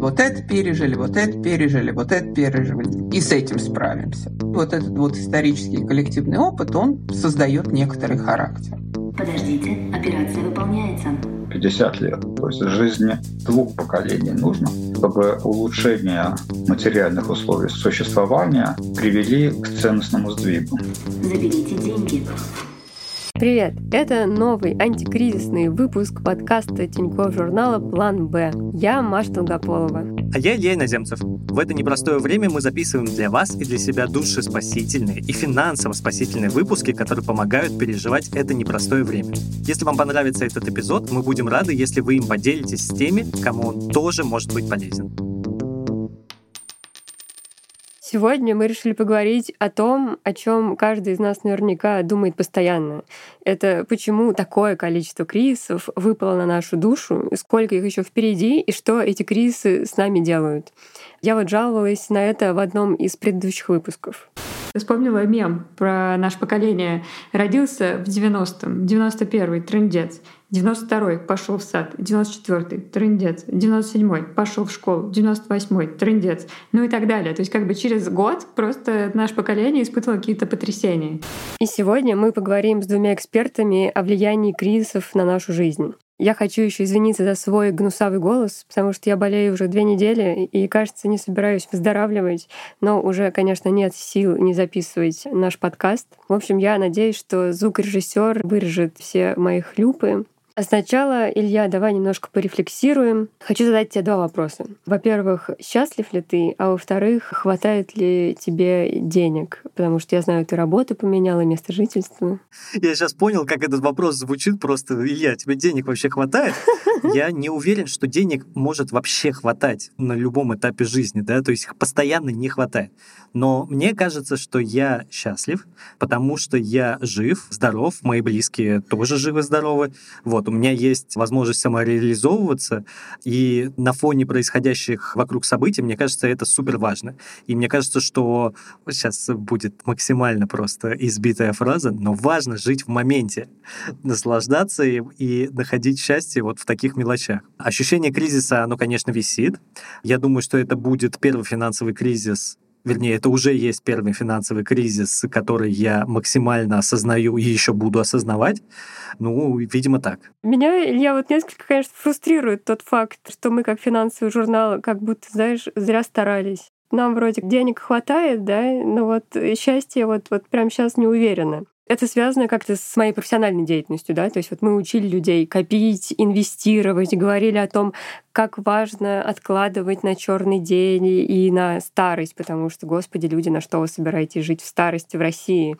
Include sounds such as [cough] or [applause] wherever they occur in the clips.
Вот это пережили, вот это пережили, вот это пережили. И с этим справимся. Вот этот вот исторический коллективный опыт, он создает некоторый характер. Подождите, операция выполняется. 50 лет. То есть жизни двух поколений нужно, чтобы улучшение материальных условий существования привели к ценностному сдвигу. Заберите деньги. Привет! Это новый антикризисный выпуск подкаста Тинькофф журнала «План Б». Я Маша Долгополова. А я Илья Иноземцев. В это непростое время мы записываем для вас и для себя душеспасительные и финансово спасительные выпуски, которые помогают переживать это непростое время. Если вам понравится этот эпизод, мы будем рады, если вы им поделитесь с теми, кому он тоже может быть полезен. Сегодня мы решили поговорить о том, о чем каждый из нас наверняка думает постоянно. Это почему такое количество кризисов выпало на нашу душу, сколько их еще впереди, и что эти кризисы с нами делают. Я вот жаловалась на это в одном из предыдущих выпусков. Вспомнила мем про наше поколение. Родился в 90-м, 91-й, трендец. 92-й пошел в сад, 94-й трендец, 97-й пошел в школу, 98-й трендец, ну и так далее. То есть как бы через год просто наше поколение испытывало какие-то потрясения. И сегодня мы поговорим с двумя экспертами о влиянии кризисов на нашу жизнь. Я хочу еще извиниться за свой гнусавый голос, потому что я болею уже две недели и, кажется, не собираюсь выздоравливать, но уже, конечно, нет сил не записывать наш подкаст. В общем, я надеюсь, что звукорежиссер вырежет все мои хлюпы, а сначала, Илья, давай немножко порефлексируем. Хочу задать тебе два вопроса. Во-первых, счастлив ли ты? А во-вторых, хватает ли тебе денег? Потому что я знаю, ты работу поменяла, место жительства. Я сейчас понял, как этот вопрос звучит просто. Илья, тебе денег вообще хватает? [laughs] Я не уверен, что денег может вообще хватать на любом этапе жизни, да, то есть постоянно не хватает. Но мне кажется, что я счастлив, потому что я жив, здоров, мои близкие тоже живы-здоровы. Вот, у меня есть возможность самореализовываться, и на фоне происходящих вокруг событий, мне кажется, это супер важно. И мне кажется, что сейчас будет максимально просто избитая фраза, но важно жить в моменте, наслаждаться им и находить счастье вот в таких мелочах. Ощущение кризиса, оно, конечно, висит. Я думаю, что это будет первый финансовый кризис вернее, это уже есть первый финансовый кризис, который я максимально осознаю и еще буду осознавать. Ну, видимо, так. Меня, я вот несколько, конечно, фрустрирует тот факт, что мы как финансовый журнал как будто, знаешь, зря старались. Нам вроде денег хватает, да, но вот счастье вот, вот прямо сейчас не уверена это связано как-то с моей профессиональной деятельностью, да, то есть вот мы учили людей копить, инвестировать, говорили о том, как важно откладывать на черный день и на старость, потому что, господи, люди, на что вы собираетесь жить в старости в России?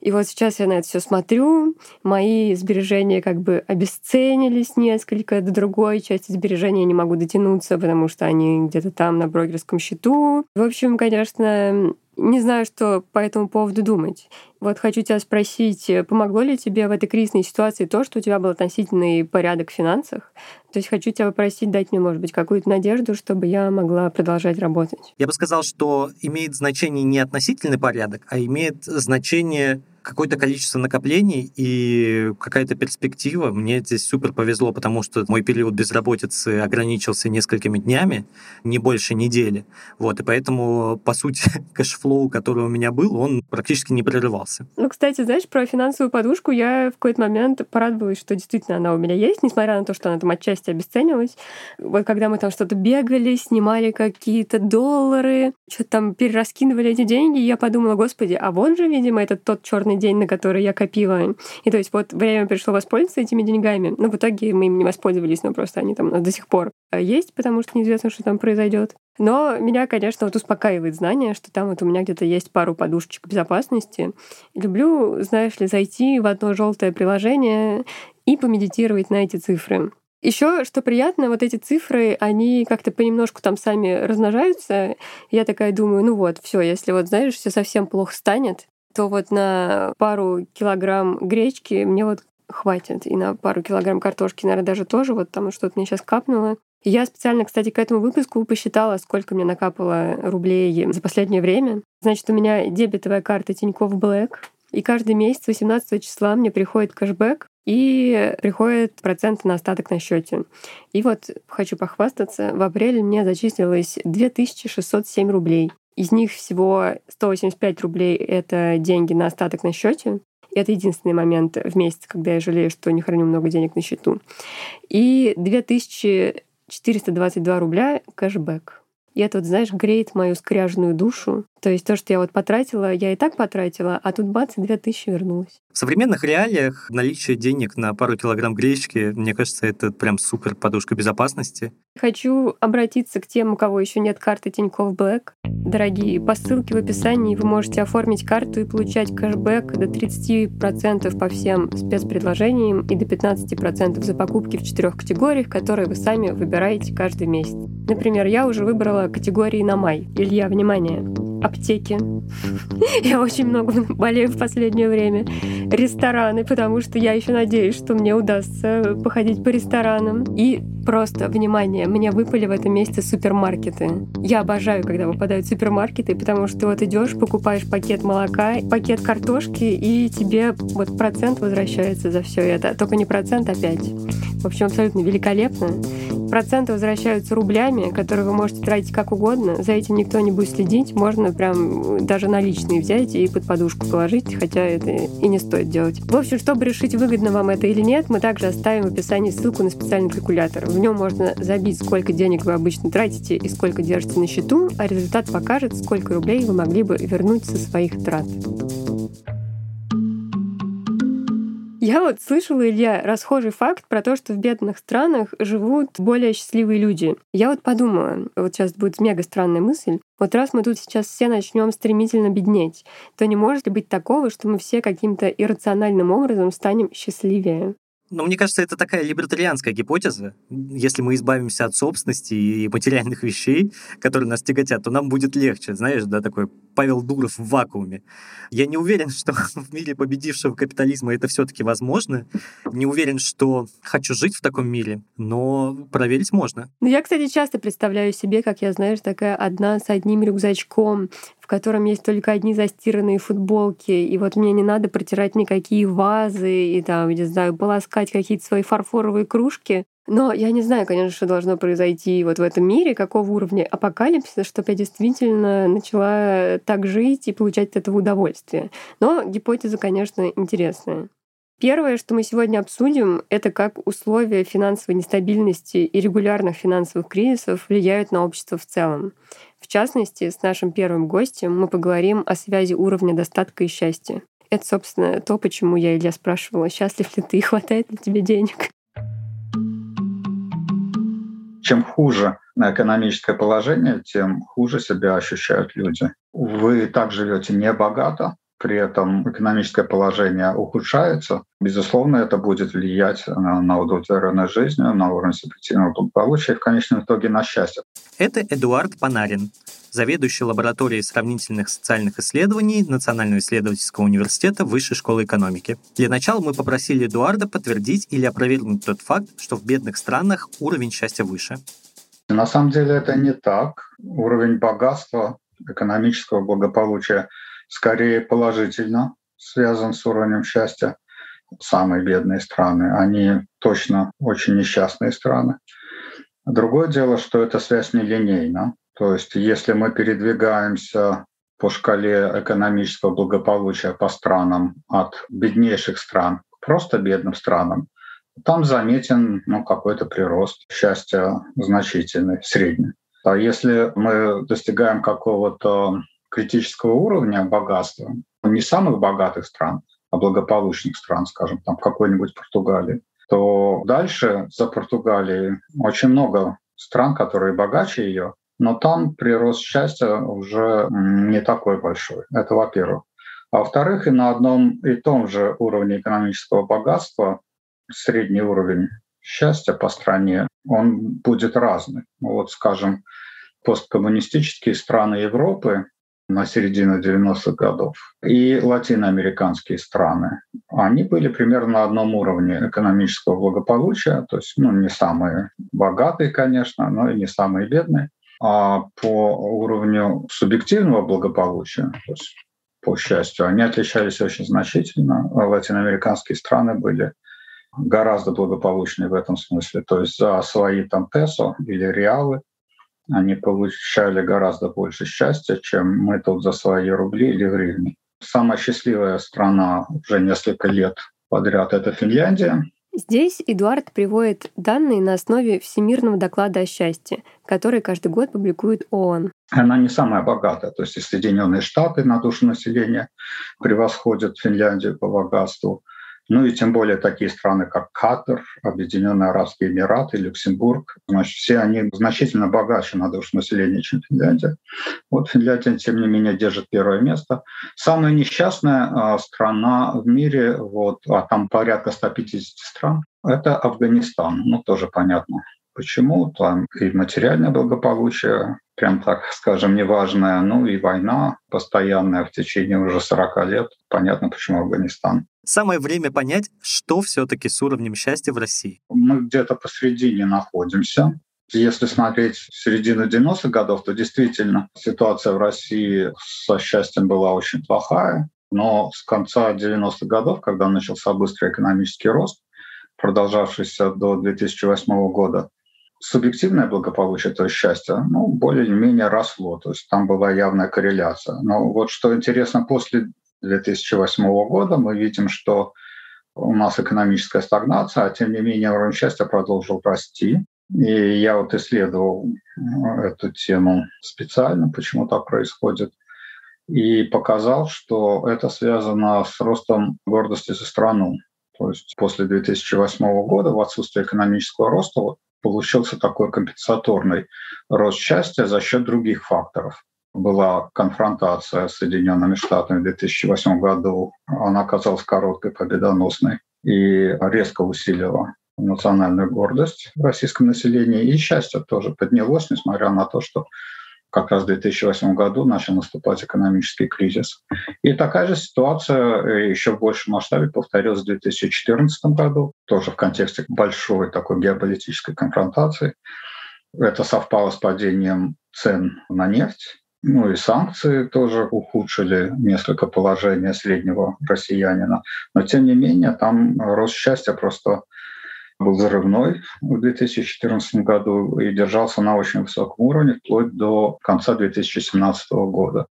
И вот сейчас я на это все смотрю, мои сбережения как бы обесценились несколько, до другой части сбережения я не могу дотянуться, потому что они где-то там на брокерском счету. В общем, конечно, не знаю, что по этому поводу думать. Вот хочу тебя спросить, э, помогло ли тебе в этой кризисной ситуации то, что у тебя был относительный порядок в финансах? То есть хочу тебя попросить дать мне, может быть, какую-то надежду, чтобы я могла продолжать работать. Я бы сказал, что имеет значение не относительный порядок, а имеет значение какое-то количество накоплений и какая-то перспектива. Мне здесь супер повезло, потому что мой период безработицы ограничился несколькими днями, не больше недели. Вот, и поэтому, по сути, [laughs] cash flow, который у меня был, он практически не прерывался. Ну, кстати, знаешь, про финансовую подушку я в какой-то момент порадовалась, что действительно она у меня есть, несмотря на то, что она там отчасти обесценилась. Вот когда мы там что-то бегали, снимали какие-то доллары, что-то там перераскидывали эти деньги, я подумала, господи, а вот же, видимо, этот тот черный день, на который я копила. И то есть вот время пришло воспользоваться этими деньгами. Но в итоге мы им не воспользовались, но просто они там до сих пор есть, потому что неизвестно, что там произойдет. Но меня, конечно, вот успокаивает знание, что там вот у меня где-то есть пару подушечек безопасности. Люблю, знаешь ли, зайти в одно желтое приложение и помедитировать на эти цифры. Еще, что приятно, вот эти цифры, они как-то понемножку там сами размножаются. Я такая думаю, ну вот, все, если вот, знаешь, все совсем плохо станет, то вот на пару килограмм гречки мне вот хватит. И на пару килограмм картошки, наверное, даже тоже. Вот там что-то мне сейчас капнуло. Я специально, кстати, к этому выпуску посчитала, сколько мне накапало рублей за последнее время. Значит, у меня дебетовая карта Тинькофф Блэк. И каждый месяц 18 числа мне приходит кэшбэк, и приходит процент на остаток на счете. И вот хочу похвастаться, в апреле мне зачислилось 2607 рублей. Из них всего 185 рублей — это деньги на остаток на счете. Это единственный момент в месяц, когда я жалею, что не храню много денег на счету. И 2422 рубля кэшбэк. И это, вот, знаешь, греет мою скряженную душу. То есть то, что я вот потратила, я и так потратила, а тут бац, и 2000 вернулось. В современных реалиях наличие денег на пару килограмм гречки, мне кажется, это прям супер подушка безопасности. Хочу обратиться к тем, у кого еще нет карты Тинькофф Блэк. Дорогие, по ссылке в описании вы можете оформить карту и получать кэшбэк до 30% по всем спецпредложениям и до 15% за покупки в четырех категориях, которые вы сами выбираете каждый месяц. Например, я уже выбрала категории на май. Илья, внимание! аптеки. [laughs] Я очень много [laughs] болею в последнее время. Рестораны, потому что я еще надеюсь, что мне удастся походить по ресторанам. И просто, внимание, мне выпали в этом месяце супермаркеты. Я обожаю, когда выпадают супермаркеты, потому что вот идешь, покупаешь пакет молока, пакет картошки, и тебе вот процент возвращается за все это. Только не процент, а пять. В общем, абсолютно великолепно. Проценты возвращаются рублями, которые вы можете тратить как угодно. За этим никто не будет следить. Можно прям даже наличные взять и под подушку положить, хотя это и не стоит делать. В общем, чтобы решить, выгодно вам это или нет, мы также оставим в описании ссылку на специальный калькулятор. В нем можно забить, сколько денег вы обычно тратите и сколько держите на счету, а результат покажет, сколько рублей вы могли бы вернуть со своих трат. Я вот слышала, Илья, расхожий факт про то, что в бедных странах живут более счастливые люди. Я вот подумала, вот сейчас будет мега странная мысль, вот раз мы тут сейчас все начнем стремительно беднеть, то не может ли быть такого, что мы все каким-то иррациональным образом станем счастливее? Но мне кажется, это такая либертарианская гипотеза. Если мы избавимся от собственности и материальных вещей, которые нас тяготят, то нам будет легче. Знаешь, да, такой Павел Дуров в вакууме. Я не уверен, что [laughs] в мире победившего капитализма это все-таки возможно. Не уверен, что хочу жить в таком мире, но проверить можно. Ну, я, кстати, часто представляю себе, как я, знаешь, такая одна с одним рюкзачком, в котором есть только одни застиранные футболки, и вот мне не надо протирать никакие вазы и там, не знаю, полоскать какие-то свои фарфоровые кружки. Но я не знаю, конечно, что должно произойти вот в этом мире, какого уровня апокалипсиса, чтобы я действительно начала так жить и получать от этого удовольствие. Но гипотеза, конечно, интересная. Первое, что мы сегодня обсудим, это как условия финансовой нестабильности и регулярных финансовых кризисов влияют на общество в целом. В частности, с нашим первым гостем мы поговорим о связи уровня достатка и счастья. Это, собственно, то, почему я Илья спрашивала, счастлив ли ты и хватает ли тебе денег. Чем хуже экономическое положение, тем хуже себя ощущают люди. Вы так живете не богато, при этом экономическое положение ухудшается, безусловно, это будет влиять на, удовлетворенность жизнью, на уровень субъективного благополучия и в конечном итоге на счастье. Это Эдуард Панарин, заведующий лабораторией сравнительных социальных исследований Национального исследовательского университета Высшей школы экономики. Для начала мы попросили Эдуарда подтвердить или опровергнуть тот факт, что в бедных странах уровень счастья выше. На самом деле это не так. Уровень богатства, экономического благополучия – скорее положительно связан с уровнем счастья. Самые бедные страны, они точно очень несчастные страны. Другое дело, что эта связь нелинейна. То есть если мы передвигаемся по шкале экономического благополучия по странам от беднейших стран к просто бедным странам, там заметен ну, какой-то прирост счастья значительный, средний. А если мы достигаем какого-то критического уровня богатства, не самых богатых стран, а благополучных стран, скажем, там какой-нибудь Португалии, то дальше за Португалией очень много стран, которые богаче ее, но там прирост счастья уже не такой большой. Это во-первых. А во-вторых, и на одном и том же уровне экономического богатства средний уровень счастья по стране, он будет разный. Вот, скажем, посткоммунистические страны Европы на середину 90-х годов, и латиноамериканские страны. Они были примерно на одном уровне экономического благополучия, то есть ну, не самые богатые, конечно, но и не самые бедные. А по уровню субъективного благополучия, то есть по счастью, они отличались очень значительно. Латиноамериканские страны были гораздо благополучнее в этом смысле. То есть за свои там песо или реалы они получали гораздо больше счастья, чем мы тут за свои рубли или гривни. Самая счастливая страна уже несколько лет подряд — это Финляндия. Здесь Эдуард приводит данные на основе Всемирного доклада о счастье, который каждый год публикует ООН. Она не самая богатая, то есть Соединенные Штаты на душу населения превосходят Финляндию по богатству. Ну и тем более такие страны, как Катар, Объединенные Арабские Эмираты, Люксембург, значит, все они значительно богаче на душу населения, чем Финляндия. Вот Финляндия, тем не менее, держит первое место. Самая несчастная а, страна в мире, вот, а там порядка 150 стран, это Афганистан. Ну, тоже понятно. Почему? Там и материальное благополучие, прям так скажем, неважное, ну и война постоянная в течение уже 40 лет. Понятно, почему Афганистан. Самое время понять, что все-таки с уровнем счастья в России. Мы где-то посредине находимся. Если смотреть середину 90-х годов, то действительно ситуация в России со счастьем была очень плохая. Но с конца 90-х годов, когда начался быстрый экономический рост, продолжавшийся до 2008 года, субъективное благополучие, то есть счастье, ну, более-менее росло. То есть там была явная корреляция. Но вот что интересно, после 2008 года мы видим, что у нас экономическая стагнация, а тем не менее уровень счастья продолжил расти. И я вот исследовал э, эту тему специально, почему так происходит, и показал, что это связано с ростом гордости за страну. То есть после 2008 года в отсутствие экономического роста получился такой компенсаторный рост счастья за счет других факторов была конфронтация с Соединенными Штатами в 2008 году. Она оказалась короткой, победоносной и резко усилила национальную гордость в российском населении. И счастье тоже поднялось, несмотря на то, что как раз в 2008 году начал наступать экономический кризис. И такая же ситуация э, еще в большем масштабе повторилась в 2014 году, тоже в контексте большой такой геополитической конфронтации. Это совпало с падением цен на нефть, ну и санкции тоже ухудшили несколько положения среднего россиянина. Но тем не менее, там рост счастья просто был взрывной в 2014 году и держался на очень высоком уровне вплоть до конца 2017 года.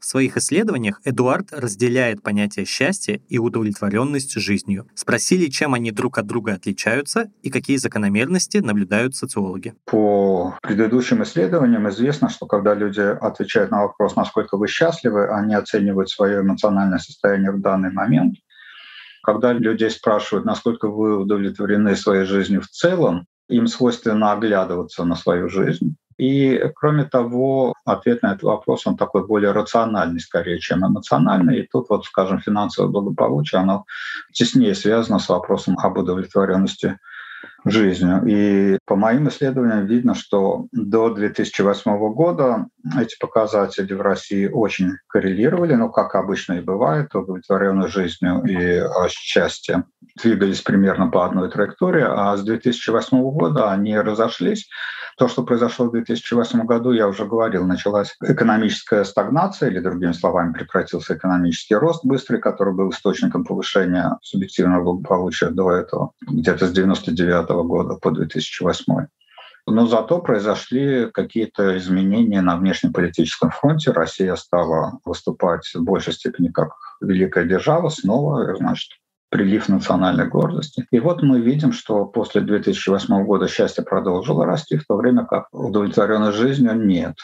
В своих исследованиях Эдуард разделяет понятие счастья и удовлетворенность жизнью. Спросили, чем они друг от друга отличаются и какие закономерности наблюдают социологи. По предыдущим исследованиям известно, что когда люди отвечают на вопрос, насколько вы счастливы, они оценивают свое эмоциональное состояние в данный момент. Когда людей спрашивают, насколько вы удовлетворены своей жизнью в целом, им свойственно оглядываться на свою жизнь. И, кроме того, ответ на этот вопрос, он такой более рациональный скорее, чем эмоциональный. И тут, вот, скажем, финансовое благополучие, оно теснее связано с вопросом об удовлетворенности жизнью. И по моим исследованиям видно, что до 2008 года эти показатели в России очень коррелировали, ну, как обычно и бывает, удовлетворенность жизнью и счастье двигались примерно по одной траектории, а с 2008 года они разошлись. То, что произошло в 2008 году, я уже говорил, началась экономическая стагнация, или, другими словами, прекратился экономический рост быстрый, который был источником повышения субъективного благополучия до этого, где-то с 99 года по 2008. Но зато произошли какие-то изменения на внешнеполитическом фронте. Россия стала выступать в большей степени как великая держава, снова, значит, прилив национальной гордости. И вот мы видим, что после 2008 года счастье продолжило расти, в то время как удовлетворенность жизнью нет.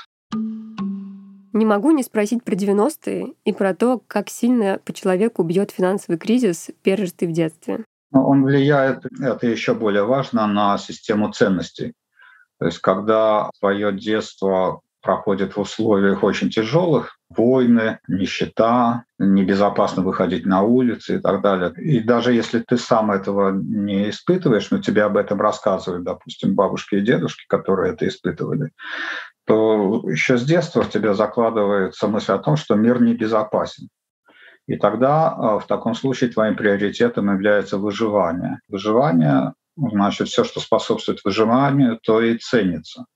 Не могу не спросить про 90-е и про то, как сильно по человеку бьет финансовый кризис, пережитый в детстве. Он влияет, это еще более важно, на систему ценностей. То есть когда твое детство проходит в условиях очень тяжелых, войны, нищета, небезопасно выходить на улицы и так далее. И даже если ты сам этого не испытываешь, но тебе об этом рассказывают, допустим, бабушки и дедушки, которые это испытывали, то еще с детства в тебя закладывается мысль о том, что мир небезопасен. И тогда а, в таком случае твоим приоритетом является выживание. Выживание, значит, все, что способствует выживанию, то и ценится.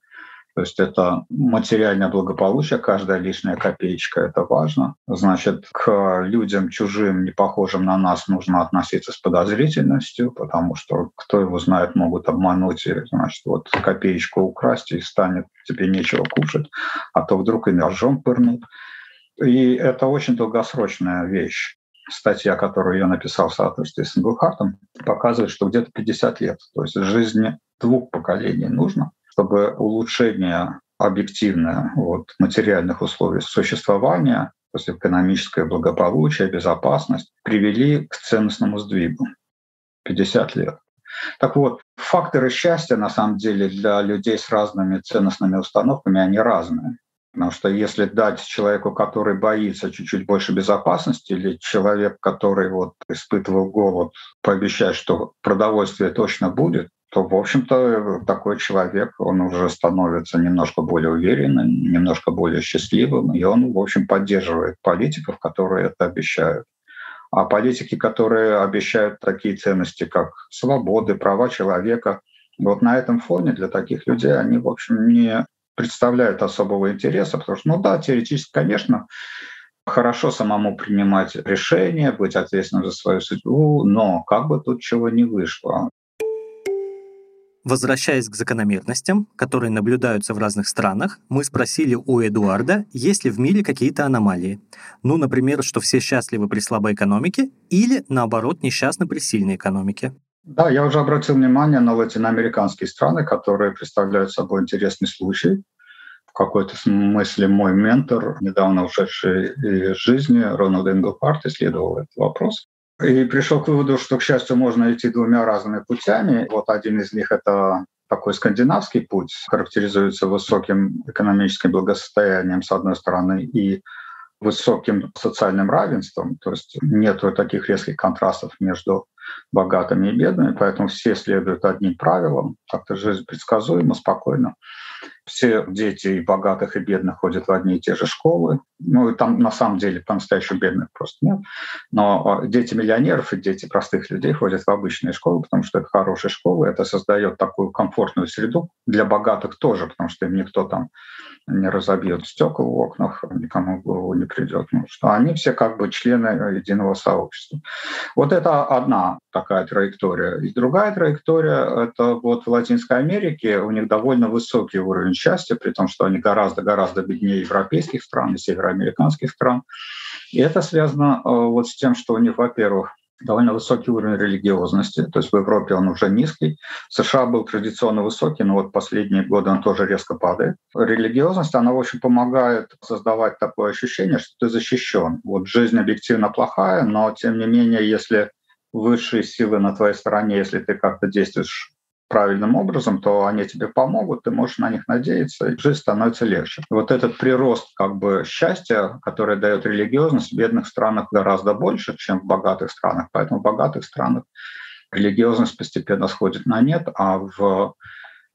То есть это материальное благополучие, каждая лишняя копеечка – это важно. Значит, к людям чужим, не похожим на нас, нужно относиться с подозрительностью, потому что, кто его знает, могут обмануть и, значит, вот копеечку украсть, и станет тебе нечего кушать, а то вдруг и ножом пырнут. И это очень долгосрочная вещь статья, которую я написал в соавторстве с Инглхартом, показывает, что где-то 50 лет. То есть жизни двух поколений нужно, чтобы улучшение объективное вот, материальных условий существования, то есть экономическое благополучие, безопасность, привели к ценностному сдвигу. 50 лет. Так вот, факторы счастья, на самом деле, для людей с разными ценностными установками, они разные. Потому что если дать человеку, который боится чуть-чуть больше безопасности, или человек, который вот испытывал голод, пообещать, что продовольствие точно будет, то, в общем-то, такой человек, он уже становится немножко более уверенным, немножко более счастливым, и он, в общем, поддерживает политиков, которые это обещают. А политики, которые обещают такие ценности, как свободы, права человека, вот на этом фоне для таких людей они, в общем, не представляют особого интереса, потому что, ну да, теоретически, конечно, хорошо самому принимать решения, быть ответственным за свою судьбу, но как бы тут чего не вышло. Возвращаясь к закономерностям, которые наблюдаются в разных странах, мы спросили у Эдуарда, есть ли в мире какие-то аномалии. Ну, например, что все счастливы при слабой экономике или, наоборот, несчастны при сильной экономике. Да, я уже обратил внимание на латиноамериканские страны, которые представляют собой интересный случай. В какой-то смысле мой ментор, недавно ушедший из жизни, Рональд Энглпарт, исследовал этот вопрос. И пришел к выводу, что, к счастью, можно идти двумя разными путями. Вот один из них — это такой скандинавский путь, характеризуется высоким экономическим благосостоянием, с одной стороны, и высоким социальным равенством, то есть нет таких резких контрастов между богатыми и бедными, поэтому все следуют одним правилам, как-то жизнь предсказуема, спокойно. Все дети и богатых, и бедных ходят в одни и те же школы. Ну, и там на самом деле по-настоящему бедных просто нет. Но а, дети миллионеров и дети простых людей ходят в обычные школы, потому что это хорошие школы, это создает такую комфортную среду для богатых тоже, потому что им никто там не разобьет стекла в окнах, никому в голову не придет. Ну, что они все как бы члены единого сообщества. Вот это одна такая траектория. И другая траектория — это вот в Латинской Америке у них довольно высокий уровень счастья, при том, что они гораздо-гораздо беднее европейских стран и североамериканских стран. И это связано э, вот с тем, что у них, во-первых, довольно высокий уровень религиозности. То есть в Европе он уже низкий. В США был традиционно высокий, но вот последние годы он тоже резко падает. Религиозность, она, в общем, помогает создавать такое ощущение, что ты защищен. Вот жизнь объективно плохая, но тем не менее, если высшие силы на твоей стороне, если ты как-то действуешь правильным образом, то они тебе помогут, ты можешь на них надеяться, и жизнь становится легче. Вот этот прирост как бы счастья, который дает религиозность, в бедных странах гораздо больше, чем в богатых странах. Поэтому в богатых странах религиозность постепенно сходит на нет, а в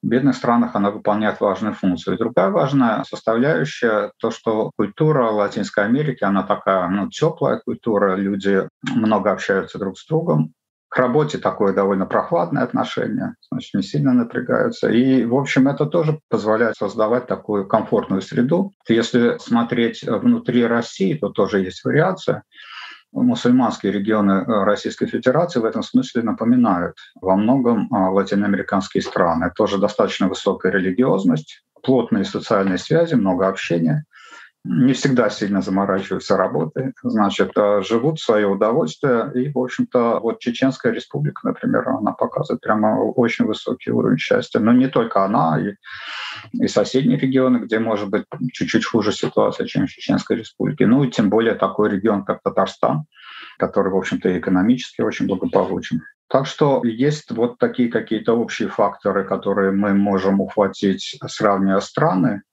бедных странах она выполняет важную функцию. И другая важная составляющая — то, что культура Латинской Америки, она такая ну, теплая культура, люди много общаются друг с другом, к работе такое довольно прохладное отношение, значит, не сильно напрягаются. И, в общем, это тоже позволяет создавать такую комфортную среду. Если смотреть внутри России, то тоже есть вариация. Мусульманские регионы Российской Федерации в этом смысле напоминают во многом а, латиноамериканские страны. Тоже достаточно высокая религиозность, плотные социальные связи, много общения не всегда сильно заморачиваются работой, значит, а живут в свое удовольствие. И, в общем-то, вот Чеченская республика, например, она показывает прямо очень высокий уровень счастья. Но не только она, и, и соседние регионы, где может быть чуть-чуть хуже ситуация, чем в Чеченской республике. Ну и тем более такой регион, как Татарстан, который, в общем-то, экономически очень благополучен. Так что есть вот такие какие-то общие факторы, которые мы можем ухватить, сравнивая страны,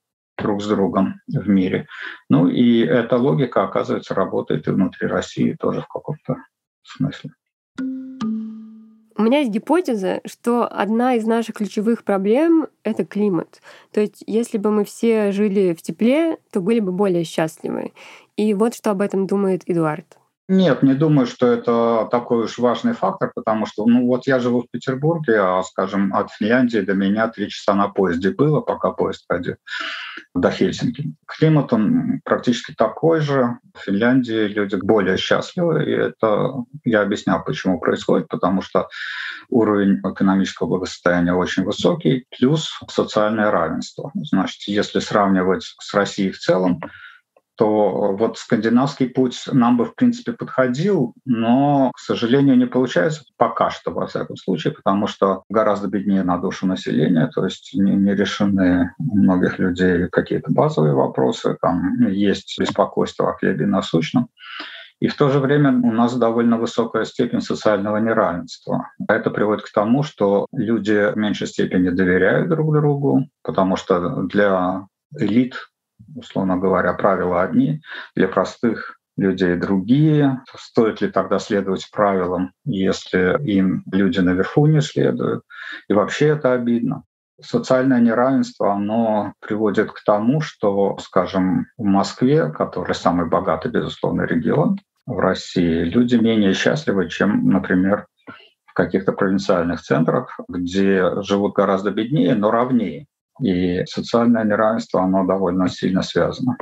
друг с другом в мире. Ну и эта логика, оказывается, работает и внутри России тоже в каком-то смысле. У меня есть гипотеза, что одна из наших ключевых проблем — это климат. То есть если бы мы все жили в тепле, то были бы более счастливы. И вот что об этом думает Эдуард. Нет, не думаю, что это такой уж важный фактор, потому что, ну вот я живу в Петербурге, а, скажем, от Финляндии до меня три часа на поезде было, пока поезд ходил до Хельсинки. Климат он практически такой же. В Финляндии люди более счастливы, и это я объяснял, почему происходит, потому что уровень экономического благосостояния очень высокий, плюс социальное равенство. Значит, если сравнивать с Россией в целом, то вот скандинавский путь нам бы, в принципе, подходил, но, к сожалению, не получается пока что, во всяком случае, потому что гораздо беднее на душу населения, то есть не, не решены у многих людей какие-то базовые вопросы, там есть беспокойство о хлебе насущном. И в то же время у нас довольно высокая степень социального неравенства. Это приводит к тому, что люди в меньшей степени доверяют друг другу, потому что для элит условно говоря, правила одни, для простых людей другие. Стоит ли тогда следовать правилам, если им люди наверху не следуют? И вообще это обидно. Социальное неравенство, оно приводит к тому, что, скажем, в Москве, который самый богатый, безусловно, регион в России, люди менее счастливы, чем, например, в каких-то провинциальных центрах, где живут гораздо беднее, но равнее. И социальное неравенство, оно довольно сильно связано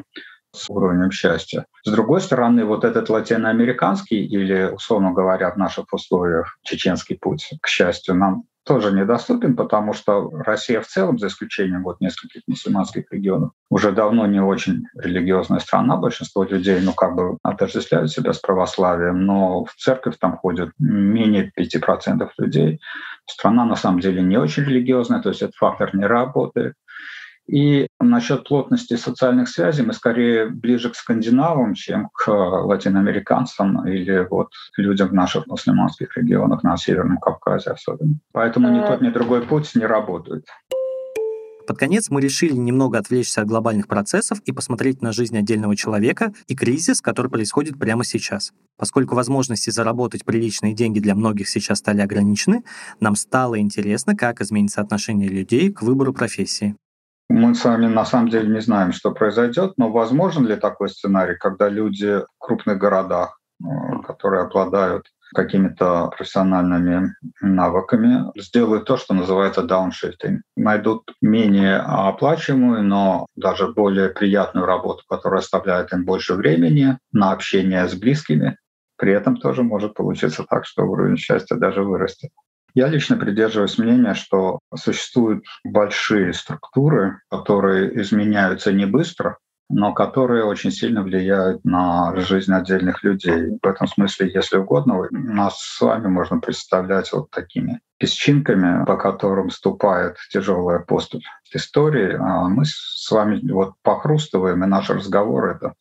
с уровнем счастья. С другой стороны, вот этот латиноамериканский или, условно говоря, в наших условиях чеченский путь к счастью нам тоже недоступен, потому что Россия в целом, за исключением вот нескольких мусульманских регионов, уже давно не очень религиозная страна. Большинство людей, ну, как бы отождествляют себя с православием, но в церковь там ходят менее 5% людей. Страна на самом деле не очень религиозная, то есть этот фактор не работает. И насчет плотности социальных связей мы скорее ближе к скандинавам, чем к латиноамериканцам или вот людям в наших мусульманских регионах на Северном Кавказе особенно. Поэтому ни тот, ни другой путь не работает. Под конец мы решили немного отвлечься от глобальных процессов и посмотреть на жизнь отдельного человека и кризис, который происходит прямо сейчас. Поскольку возможности заработать приличные деньги для многих сейчас стали ограничены, нам стало интересно, как изменится отношение людей к выбору профессии. Мы с вами на самом деле не знаем, что произойдет, но возможен ли такой сценарий, когда люди в крупных городах, э, которые обладают какими-то профессиональными навыками, сделают то, что называется дауншифтинг. Найдут менее оплачиваемую, но даже более приятную работу, которая оставляет им больше времени на общение с близкими. При этом тоже может получиться так, что уровень счастья даже вырастет. Я лично придерживаюсь мнения, что существуют большие структуры, которые изменяются не быстро, но которые очень сильно влияют на жизнь отдельных людей. В этом смысле, если угодно, нас с вами можно представлять вот такими песчинками, по которым ступает тяжелая поступь истории, а мы с вами вот похрустываем, и наш разговор — это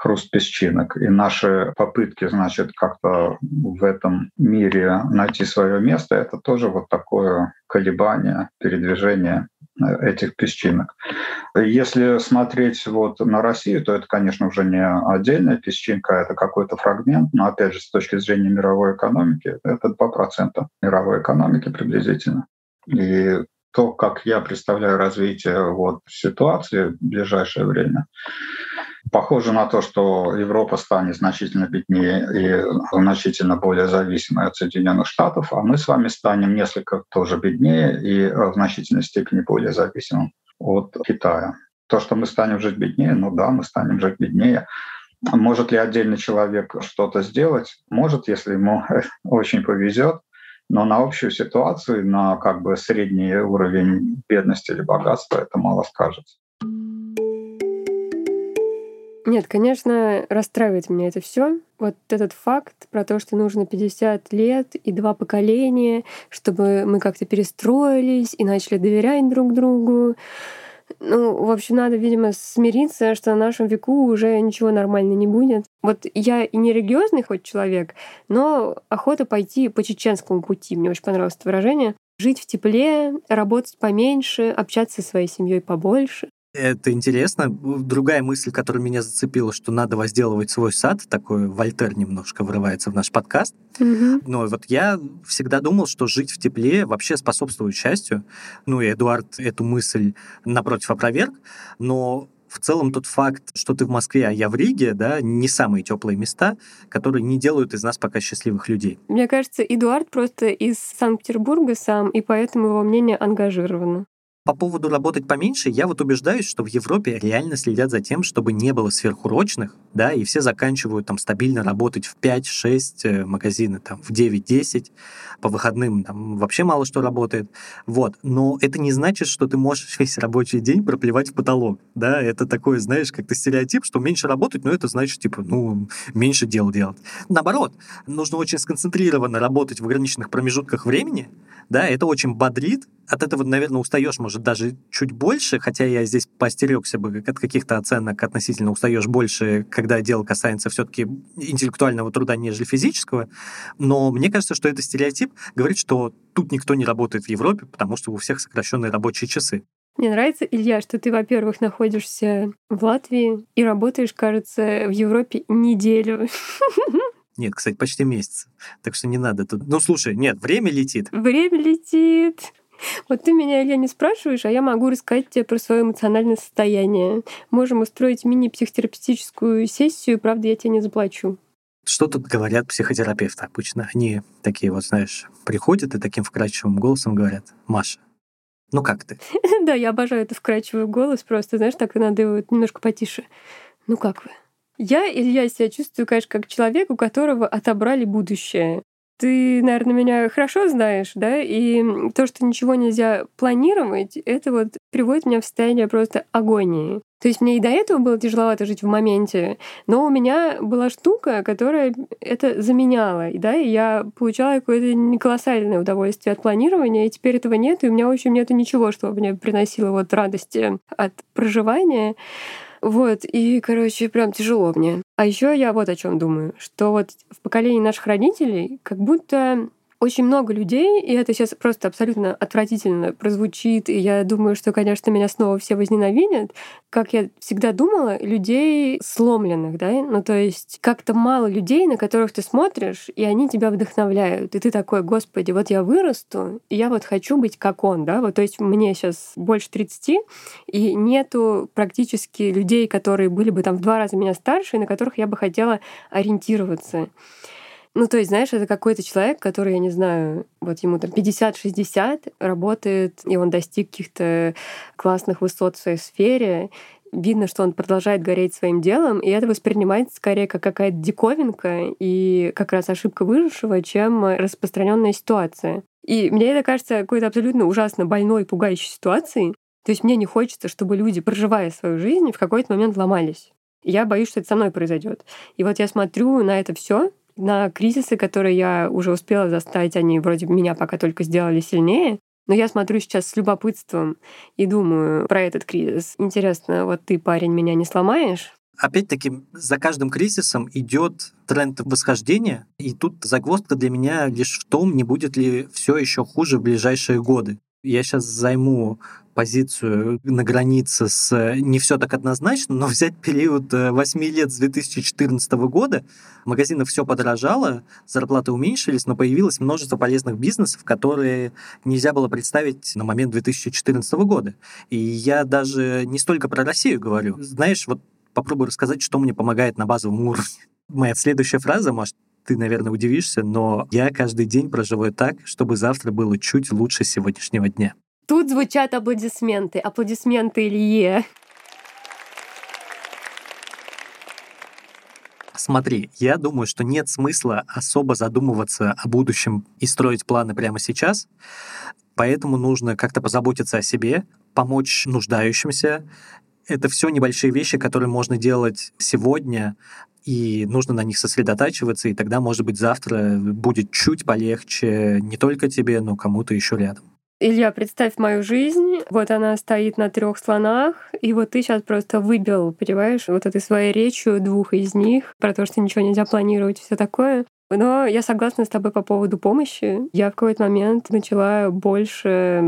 хруст песчинок. И наши попытки, значит, как-то в этом мире найти свое место, это тоже вот такое колебание, передвижение э, этих песчинок. Если смотреть вот на Россию, то это, конечно, уже не отдельная песчинка, это какой-то фрагмент, но опять же с точки зрения мировой экономики, это 2% мировой экономики приблизительно. И то, как я представляю развитие вот ситуации в ближайшее время, Похоже на то, что Европа станет значительно беднее и значительно более зависимой от Соединенных Штатов, а мы с вами станем несколько тоже беднее и в значительной степени более зависимым от Китая. То, что мы станем жить беднее, ну да, мы станем жить беднее. Может ли отдельный человек что-то сделать? Может, если ему [laughs] очень повезет, но на общую ситуацию, на как бы средний уровень бедности или богатства это мало скажется. Нет, конечно, расстраивает меня это все. Вот этот факт про то, что нужно 50 лет и два поколения, чтобы мы как-то перестроились и начали доверять друг другу. Ну, в общем, надо, видимо, смириться, что на нашем веку уже ничего нормально не будет. Вот я и не религиозный хоть человек, но охота пойти по чеченскому пути. Мне очень понравилось это выражение. Жить в тепле, работать поменьше, общаться со своей семьей побольше. Это интересно. Другая мысль, которая меня зацепила, что надо возделывать свой сад, такой Вольтер немножко врывается в наш подкаст. Угу. Но вот я всегда думал, что жить в тепле вообще способствует счастью. Ну и Эдуард эту мысль напротив опроверг. Но в целом тот факт, что ты в Москве, а я в Риге, да, не самые теплые места, которые не делают из нас пока счастливых людей. Мне кажется, Эдуард просто из Санкт-Петербурга сам, и поэтому его мнение ангажировано. По поводу работать поменьше, я вот убеждаюсь, что в Европе реально следят за тем, чтобы не было сверхурочных, да, и все заканчивают там стабильно работать в 5-6 э, магазины, там, в 9-10, по выходным там вообще мало что работает, вот. Но это не значит, что ты можешь весь рабочий день проплевать в потолок, да, это такое, знаешь, как-то стереотип, что меньше работать, но это значит, типа, ну, меньше дел делать. Наоборот, нужно очень сконцентрированно работать в ограниченных промежутках времени, да, это очень бодрит, от этого, наверное, устаешь, может, даже чуть больше, хотя я здесь постерегся бы от каких-то оценок относительно устаешь больше, когда дело касается все-таки интеллектуального труда, нежели физического. Но мне кажется, что это стереотип говорит, что тут никто не работает в Европе, потому что у всех сокращенные рабочие часы. Мне нравится, Илья, что ты, во-первых, находишься в Латвии и работаешь, кажется, в Европе неделю. Нет, кстати, почти месяц. Так что не надо тут. Ну, слушай, нет, время летит. Время летит. [laughs] Вот ты меня, Илья, не спрашиваешь, а я могу рассказать тебе про свое эмоциональное состояние. Можем устроить мини-психотерапевтическую сессию, правда, я тебе не заплачу. Что тут говорят психотерапевты обычно? Они такие вот, знаешь, приходят и таким вкрадчивым голосом говорят, Маша, ну как ты? [laughs] Да, я обожаю это вкрадчивый голос, просто, знаешь, так и надо его немножко потише. Ну как вы? Я, Илья, себя чувствую, конечно, как человек, у которого отобрали будущее. Ты, наверное, меня хорошо знаешь, да, и то, что ничего нельзя планировать, это вот приводит меня в состояние просто агонии. То есть мне и до этого было тяжеловато жить в моменте, но у меня была штука, которая это заменяла, и да, и я получала какое-то колоссальное удовольствие от планирования, и теперь этого нет, и у меня, в общем, нету ничего, что мне приносило вот радости от проживания. Вот, и, короче, прям тяжело мне. А еще я вот о чем думаю, что вот в поколении наших родителей как будто очень много людей, и это сейчас просто абсолютно отвратительно прозвучит, и я думаю, что, конечно, меня снова все возненавидят, как я всегда думала, людей сломленных, да, ну то есть как-то мало людей, на которых ты смотришь, и они тебя вдохновляют, и ты такой, господи, вот я вырасту, и я вот хочу быть как он, да, вот то есть мне сейчас больше 30, и нету практически людей, которые были бы там в два раза меня старше, и на которых я бы хотела ориентироваться. Ну, то есть, знаешь, это какой-то человек, который, я не знаю, вот ему там 50-60, работает, и он достиг каких-то классных высот в своей сфере, видно, что он продолжает гореть своим делом, и это воспринимается скорее как какая-то диковинка и как раз ошибка выжившего, чем распространенная ситуация. И мне это кажется какой-то абсолютно ужасно больной, пугающей ситуацией. То есть мне не хочется, чтобы люди, проживая свою жизнь, в какой-то момент ломались. Я боюсь, что это со мной произойдет. И вот я смотрю на это все на кризисы, которые я уже успела застать, они вроде меня пока только сделали сильнее. Но я смотрю сейчас с любопытством и думаю про этот кризис. Интересно, вот ты, парень, меня не сломаешь? Опять-таки, за каждым кризисом идет тренд восхождения, и тут загвоздка для меня лишь в том, не будет ли все еще хуже в ближайшие годы. Я сейчас займу позицию на границе с не все так однозначно, но [laughs] взять период 8 э, лет с 2014 года, в магазинах все подорожало, зарплаты уменьшились, но появилось множество полезных бизнесов, которые нельзя было представить на момент 2014 года. И я даже не столько про Россию говорю. Знаешь, вот попробую рассказать, что мне помогает на базовом уровне. [laughs] Моя следующая фраза, может, ты, наверное, удивишься, но я каждый день проживаю так, чтобы завтра было чуть лучше сегодняшнего дня. Тут звучат аплодисменты. Аплодисменты Илье. Смотри, я думаю, что нет смысла особо задумываться о будущем и строить планы прямо сейчас, поэтому нужно как-то позаботиться о себе, помочь нуждающимся. Это все небольшие вещи, которые можно делать сегодня, и нужно на них сосредотачиваться, и тогда, может быть, завтра будет чуть полегче не только тебе, но кому-то еще рядом. Илья, представь мою жизнь. Вот она стоит на трех слонах, и вот ты сейчас просто выбил, понимаешь, вот этой своей речью двух из них про то, что ничего нельзя планировать, все такое. Но я согласна с тобой по поводу помощи. Я в какой-то момент начала больше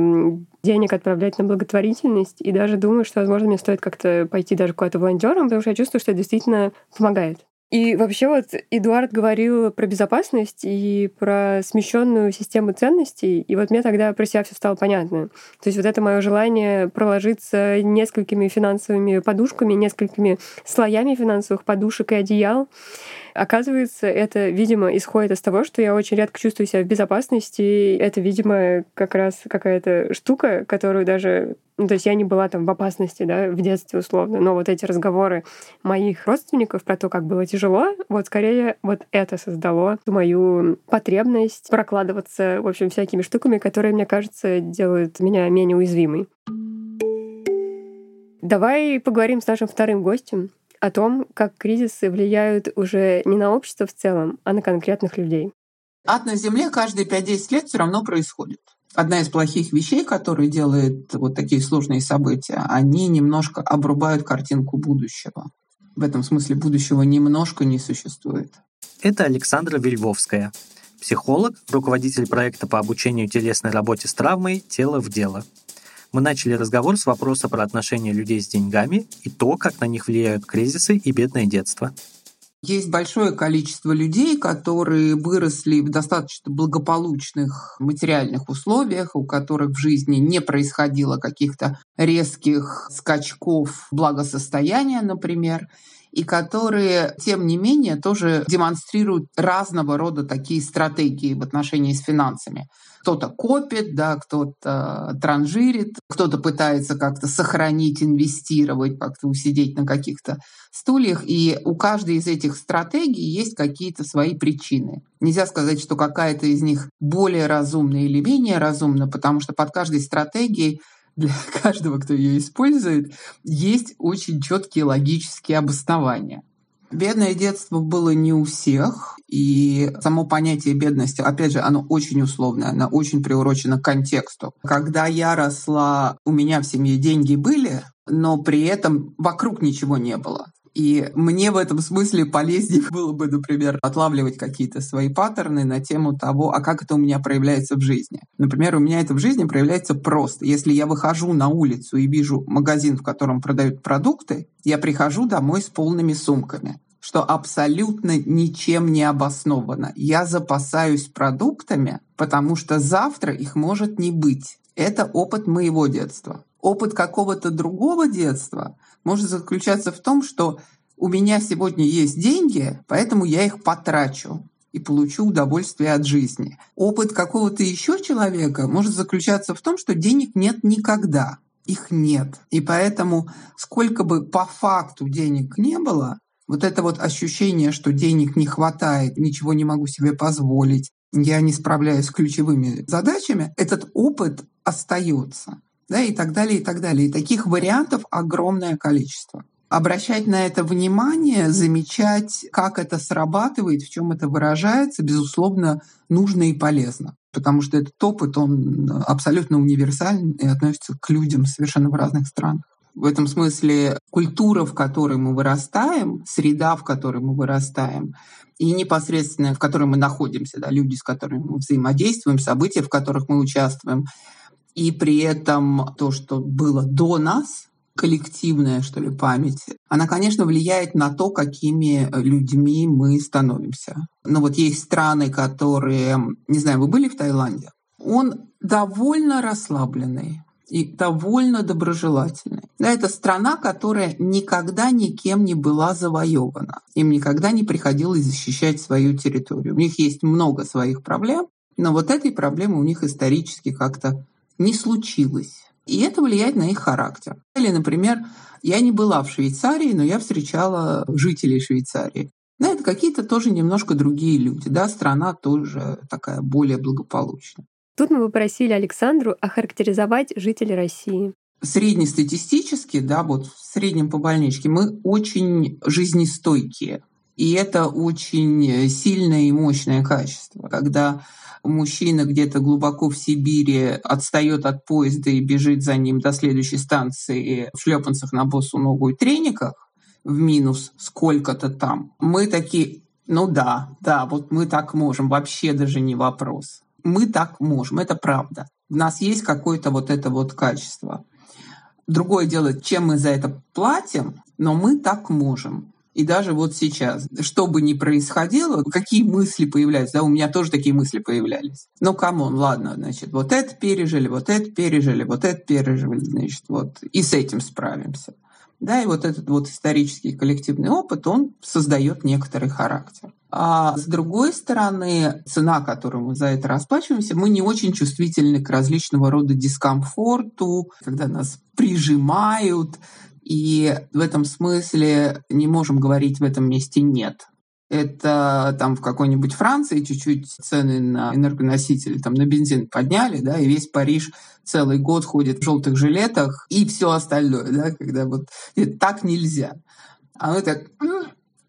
денег отправлять на благотворительность, и даже думаю, что, возможно, мне стоит как-то пойти даже куда-то волонтером, потому что я чувствую, что это действительно помогает. И вообще вот Эдуард говорил про безопасность и про смещенную систему ценностей, и вот мне тогда про себя все стало понятно. То есть вот это мое желание проложиться несколькими финансовыми подушками, несколькими слоями финансовых подушек и одеял, Оказывается, это, видимо, исходит из того, что я очень редко чувствую себя в безопасности. Это, видимо, как раз какая-то штука, которую даже ну, то есть я не была там в опасности, да, в детстве условно, но вот эти разговоры моих родственников про то, как было тяжело, вот скорее вот это создало мою потребность прокладываться, в общем, всякими штуками, которые, мне кажется, делают меня менее уязвимой. Давай поговорим с нашим вторым гостем о том, как кризисы влияют уже не на общество в целом, а на конкретных людей. Ад на Земле каждые 5-10 лет все равно происходит. Одна из плохих вещей, которые делают вот такие сложные события, они немножко обрубают картинку будущего. В этом смысле будущего немножко не существует. Это Александра Вельвовская, психолог, руководитель проекта по обучению телесной работе с травмой «Тело в дело». Мы начали разговор с вопроса про отношения людей с деньгами и то, как на них влияют кризисы и бедное детство. Есть большое количество людей, которые выросли в достаточно благополучных материальных условиях, у которых в жизни не происходило каких-то резких скачков благосостояния, например, и которые, тем не менее, тоже демонстрируют разного рода такие стратегии в отношении с финансами. Кто-то копит, да, кто-то транжирит, кто-то пытается как-то сохранить, инвестировать, как-то усидеть на каких-то стульях. И у каждой из этих стратегий есть какие-то свои причины. Нельзя сказать, что какая-то из них более разумна или менее разумна, потому что под каждой стратегией для [laughs] каждого, кто ее использует, есть очень четкие логические обоснования. Бедное детство было не у всех, и само понятие бедности, опять же, оно очень условное, оно очень приурочено к контексту. Когда я росла, у меня в семье деньги были, но при этом вокруг ничего не было. И мне в этом смысле полезнее было бы, например, отлавливать какие-то свои паттерны на тему того, а как это у меня проявляется в жизни. Например, у меня это в жизни проявляется просто. Если я выхожу на улицу и вижу магазин, в котором продают продукты, я прихожу домой с полными сумками что абсолютно ничем не обосновано. Я запасаюсь продуктами, потому что завтра их может не быть. Это опыт моего детства. Опыт какого-то другого детства может заключаться в том, что у меня сегодня есть деньги, поэтому я их потрачу и получу удовольствие от жизни. Опыт какого-то еще человека может заключаться в том, что денег нет никогда. Их нет. И поэтому, сколько бы по факту денег не было, вот это вот ощущение, что денег не хватает, ничего не могу себе позволить, я не справляюсь с ключевыми задачами, этот опыт остается. Да, и так далее, и так далее. И таких вариантов огромное количество. Обращать на это внимание, замечать, как это срабатывает, в чем это выражается, безусловно, нужно и полезно. Потому что этот опыт, он абсолютно универсальный и относится к людям совершенно в разных странах. В этом смысле культура, в которой мы вырастаем, среда, в которой мы вырастаем, и непосредственно в которой мы находимся, да, люди, с которыми мы взаимодействуем, события, в которых мы участвуем, и при этом то, что было до нас, коллективная, что ли, память, она, конечно, влияет на то, какими людьми мы становимся. Но вот есть страны, которые, не знаю, вы были в Таиланде? Он довольно расслабленный и довольно доброжелательный. Да, это страна, которая никогда никем не была завоевана. Им никогда не приходилось защищать свою территорию. У них есть много своих проблем, но вот этой проблемы у них исторически как-то не случилось. И это влияет на их характер. Или, например, я не была в Швейцарии, но я встречала жителей Швейцарии. Да, это какие-то тоже немножко другие люди. Да, страна тоже такая более благополучная. Тут мы попросили Александру охарактеризовать жителей России. Среднестатистически, да, вот в среднем по больничке, мы очень жизнестойкие. И это очень сильное и мощное качество. Когда мужчина где-то глубоко в Сибири отстает от поезда и бежит за ним до следующей станции в шлепанцах на босу ногу и трениках, в минус сколько-то там, мы такие, ну да, да, вот мы так можем, вообще даже не вопрос. Мы так можем, это правда. У нас есть какое-то вот это вот качество. Другое дело, чем мы за это платим, но мы так можем. И даже вот сейчас, что бы ни происходило, какие мысли появляются, да, у меня тоже такие мысли появлялись. Ну, come on, ладно, значит, вот это пережили, вот это пережили, вот это пережили, значит, вот, и с этим справимся. Да, и вот этот вот исторический коллективный опыт, он создает некоторый характер. А с другой стороны, цена, которую мы за это расплачиваемся, мы не очень чувствительны к различного рода дискомфорту, когда нас прижимают, и в этом смысле не можем говорить в этом месте «нет». Это там в какой-нибудь Франции чуть-чуть цены на энергоносители, там на бензин подняли, да, и весь Париж целый год ходит в желтых жилетах и все остальное, да, когда вот так нельзя. А мы так,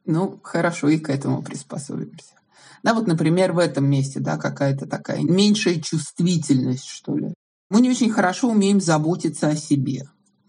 ну, хорошо, и к этому приспособимся. Да, вот, например, в этом месте, да, какая-то такая меньшая чувствительность, что ли. Мы не очень хорошо умеем заботиться о себе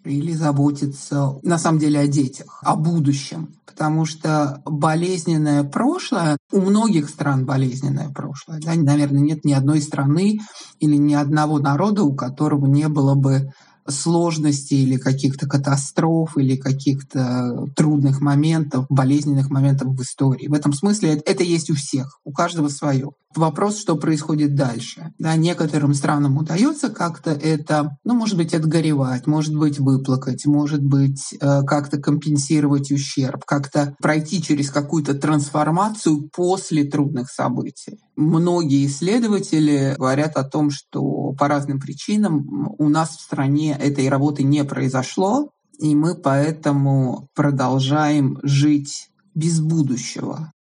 или заботиться на самом деле о детях, о будущем. Потому что болезненное прошлое, у многих стран болезненное прошлое, да, наверное, нет ни одной страны или ни одного народа, у которого не было бы сложностей или каких-то катастроф или каких-то трудных моментов, болезненных моментов в истории. В этом смысле это есть у всех, у каждого свое. Вопрос, что происходит дальше. Да, некоторым странам удается как-то это, ну, может быть, отгоревать, может быть, выплакать, может быть, э, как-то компенсировать ущерб, как-то пройти через какую-то трансформацию после трудных событий. Многие исследователи говорят о том, что по разным причинам у нас в стране этой работы не произошло, и мы поэтому продолжаем жить без будущего.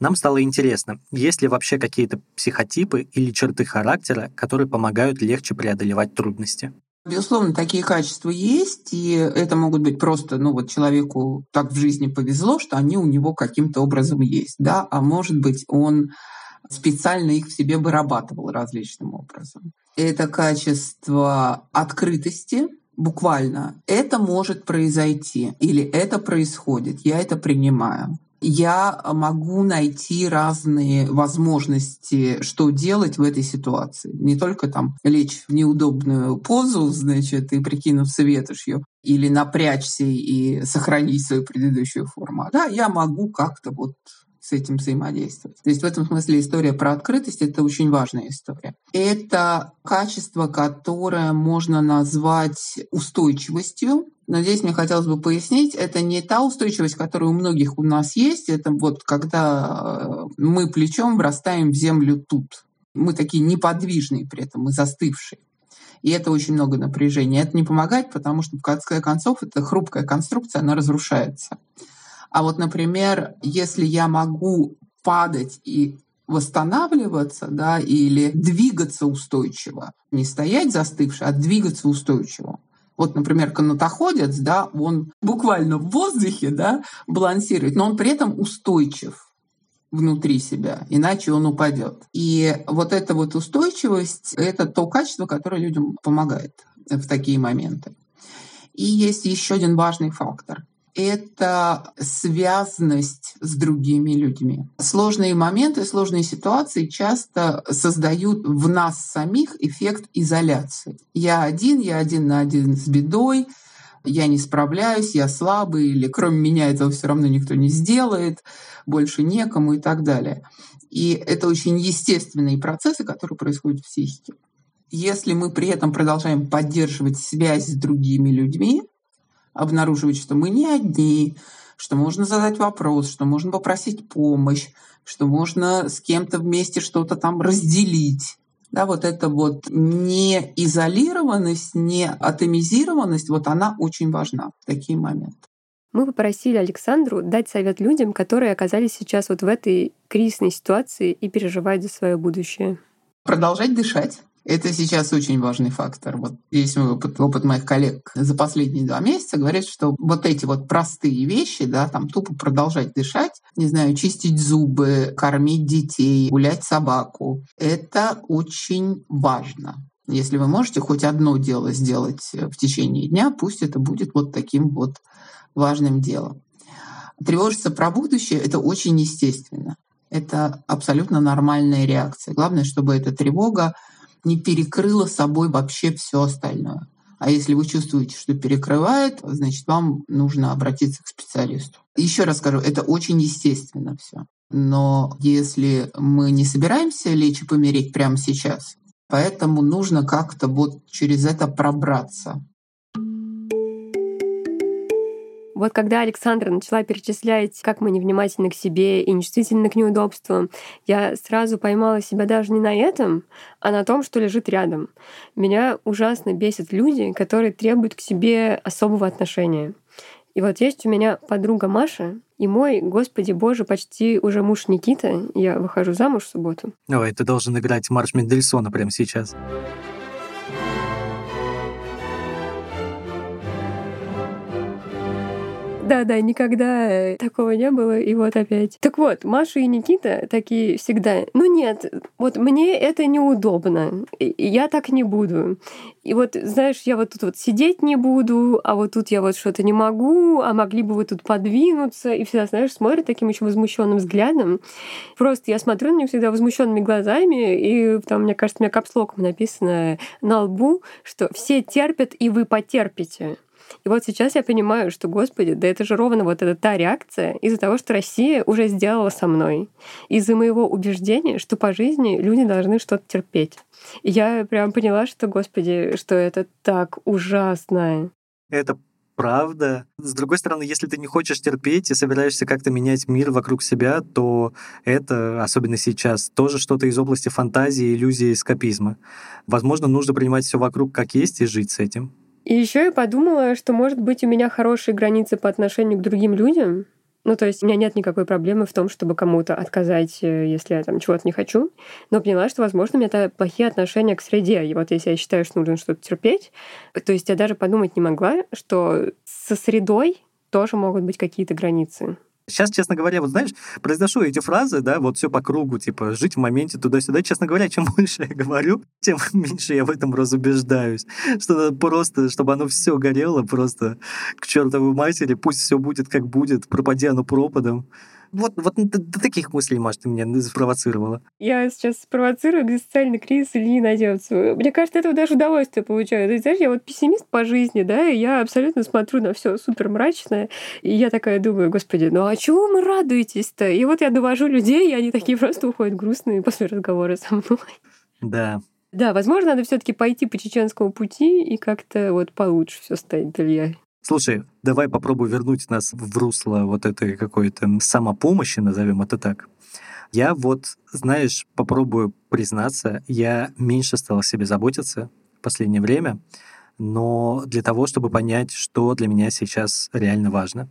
Нам стало интересно, есть ли вообще какие-то психотипы или черты характера, которые помогают легче преодолевать трудности? Безусловно, такие качества есть, и это могут быть просто, ну вот человеку так в жизни повезло, что они у него каким-то образом есть, да, а может быть он специально их в себе вырабатывал различным образом. Это качество открытости, буквально. Это может произойти или это происходит, я это принимаю я могу найти разные возможности, что делать в этой ситуации. Не только там лечь в неудобную позу, значит, и прикинуться ветошью, или напрячься и сохранить свою предыдущую форму. Да, я могу как-то вот с этим взаимодействовать. То есть в этом смысле история про открытость — это очень важная история. Это качество, которое можно назвать устойчивостью, но здесь мне хотелось бы пояснить, это не та устойчивость, которая у многих у нас есть, это вот когда э, мы плечом врастаем в землю тут. Мы такие неподвижные при этом, мы застывшие. И это очень много напряжения. Это не помогает, потому что в конце концов это хрупкая конструкция, она разрушается. А вот, например, если я могу падать и восстанавливаться, да, или двигаться устойчиво, не стоять застывший, а двигаться устойчиво. Вот, например, канатоходец, да, он буквально в воздухе, да, балансирует, но он при этом устойчив внутри себя, иначе он упадет. И вот эта вот устойчивость — это то качество, которое людям помогает в такие моменты. И есть еще один важный фактор это связанность с другими людьми. Сложные моменты, сложные ситуации часто создают в нас самих эффект изоляции. Я один, я один на один с бедой, я не справляюсь, я слабый, или кроме меня этого все равно никто не сделает, больше некому и так далее. И это очень естественные процессы, которые происходят в психике. Если мы при этом продолжаем поддерживать связь с другими людьми, обнаруживать, что мы не одни, что можно задать вопрос, что можно попросить помощь, что можно с кем-то вместе что-то там разделить. Да, вот эта вот не изолированность, не атомизированность, вот она очень важна в такие моменты. Мы попросили Александру дать совет людям, которые оказались сейчас вот в этой кризисной ситуации и переживают за свое будущее. Продолжать дышать, это сейчас очень важный фактор. Вот здесь опыт, опыт моих коллег за последние два месяца говорит, что вот эти вот простые вещи, да, там тупо продолжать дышать, не знаю, чистить зубы, кормить детей, гулять собаку, это очень важно. Если вы можете хоть одно дело сделать в течение дня, пусть это будет вот таким вот важным делом. Тревожиться про будущее — это очень естественно. Это абсолютно нормальная реакция. Главное, чтобы эта тревога не перекрыла собой вообще все остальное. А если вы чувствуете, что перекрывает, значит, вам нужно обратиться к специалисту. Еще раз скажу, это очень естественно все. Но если мы не собираемся лечь и помереть прямо сейчас, поэтому нужно как-то вот через это пробраться. Вот когда Александра начала перечислять, как мы невнимательны к себе и нечувствительны к неудобствам, я сразу поймала себя даже не на этом, а на том, что лежит рядом. Меня ужасно бесят люди, которые требуют к себе особого отношения. И вот есть у меня подруга Маша, и мой, господи боже, почти уже муж Никита. Я выхожу замуж в субботу. Ой, ты должен играть марш Мендельсона прямо сейчас. Да-да, никогда э, такого не было, и вот опять. Так вот, Маша и Никита такие всегда, ну нет, вот мне это неудобно, я так не буду. И вот, знаешь, я вот тут вот сидеть не буду, а вот тут я вот что-то не могу, а могли бы вы тут подвинуться. И всегда, знаешь, смотрят таким еще возмущенным взглядом. Просто я смотрю на них всегда возмущенными глазами, и там, мне кажется, у меня капслоком написано на лбу, что все терпят, и вы потерпите. И вот сейчас я понимаю, что, господи, да это же ровно вот эта та реакция из-за того, что Россия уже сделала со мной. Из-за моего убеждения, что по жизни люди должны что-то терпеть. И я прям поняла, что, господи, что это так ужасно. Это правда. С другой стороны, если ты не хочешь терпеть и собираешься как-то менять мир вокруг себя, то это, особенно сейчас, тоже что-то из области фантазии, иллюзии, эскапизма. Возможно, нужно принимать все вокруг как есть и жить с этим. И еще я подумала, что, может быть, у меня хорошие границы по отношению к другим людям. Ну, то есть у меня нет никакой проблемы в том, чтобы кому-то отказать, э, если я там чего-то не хочу. Но поняла, что, возможно, у меня это плохие отношения к среде. И вот если я считаю, что нужно что-то терпеть, то есть я даже подумать не могла, что со средой тоже могут быть какие-то границы. Сейчас, честно говоря, вот знаешь, произношу эти фразы, да, вот все по кругу, типа, жить в моменте туда-сюда. Честно говоря, чем [laughs] больше я говорю, тем [laughs] меньше я в этом разубеждаюсь. Что просто, чтобы оно все горело просто к чертовой матери, пусть все будет как будет, пропади оно пропадом. Вот, вот до, таких мыслей, может, ты меня спровоцировала. Я сейчас спровоцирую экзистенциальный кризис Ильи Надевцева. Мне кажется, этого даже удовольствие получаю. То есть, знаешь, я вот пессимист по жизни, да, и я абсолютно смотрю на все супер мрачное, и я такая думаю, господи, ну а чего вы радуетесь-то? И вот я довожу людей, и они такие просто уходят грустные после разговора со мной. Да, да, возможно, надо все-таки пойти по чеченскому пути и как-то вот получше все стать, Илья. Слушай, давай попробую вернуть нас в русло вот этой какой-то самопомощи, назовем это так. Я вот, знаешь, попробую признаться, я меньше стал о себе заботиться в последнее время, но для того, чтобы понять, что для меня сейчас реально важно.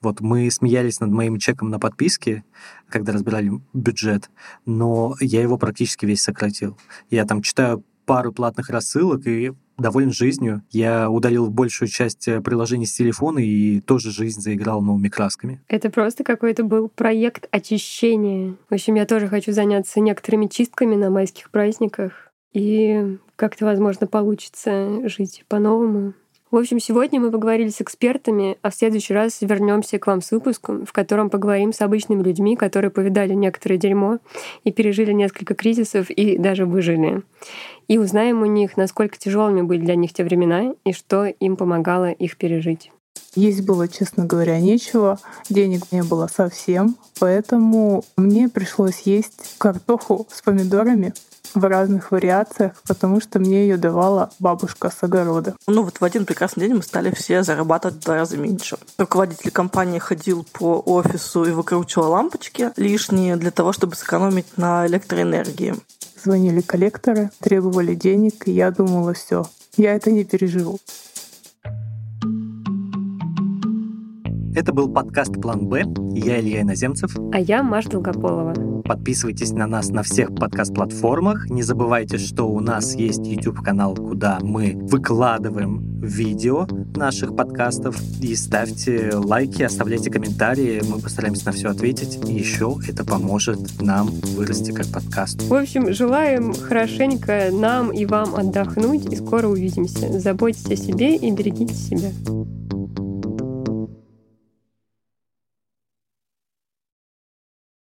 Вот мы смеялись над моим чеком на подписке, когда разбирали бюджет, но я его практически весь сократил. Я там читаю пару платных рассылок и доволен жизнью. Я удалил большую часть э, приложений с телефона и тоже жизнь заиграл новыми красками. Это просто какой-то был проект очищения. В общем, я тоже хочу заняться некоторыми чистками на майских праздниках. И как-то, возможно, получится жить по-новому. В общем, сегодня мы поговорили с экспертами, а в следующий раз вернемся к вам с выпуском, в котором поговорим с обычными людьми, которые повидали некоторое дерьмо и пережили несколько кризисов и даже выжили. И узнаем у них, насколько тяжелыми были для них те времена и что им помогало их пережить. Есть было, честно говоря, нечего, денег не было совсем, поэтому мне пришлось есть картоху с помидорами в разных вариациях, потому что мне ее давала бабушка с огорода. Ну вот в один прекрасный день мы стали все зарабатывать в два раза меньше. Руководитель компании ходил по офису и выкручивал лампочки лишние для того, чтобы сэкономить на электроэнергии. Звонили коллекторы, требовали денег, и я думала, все, я это не переживу. Это был подкаст «План Б». Я Илья Иноземцев. А я Маша Долгополова. Подписывайтесь на нас на всех подкаст-платформах. Не забывайте, что у нас есть YouTube-канал, куда мы выкладываем видео наших подкастов. И ставьте лайки, оставляйте комментарии. Мы постараемся на все ответить. И еще это поможет нам вырасти как подкаст. В общем, желаем хорошенько нам и вам отдохнуть. И скоро увидимся. Заботьтесь о себе и берегите себя.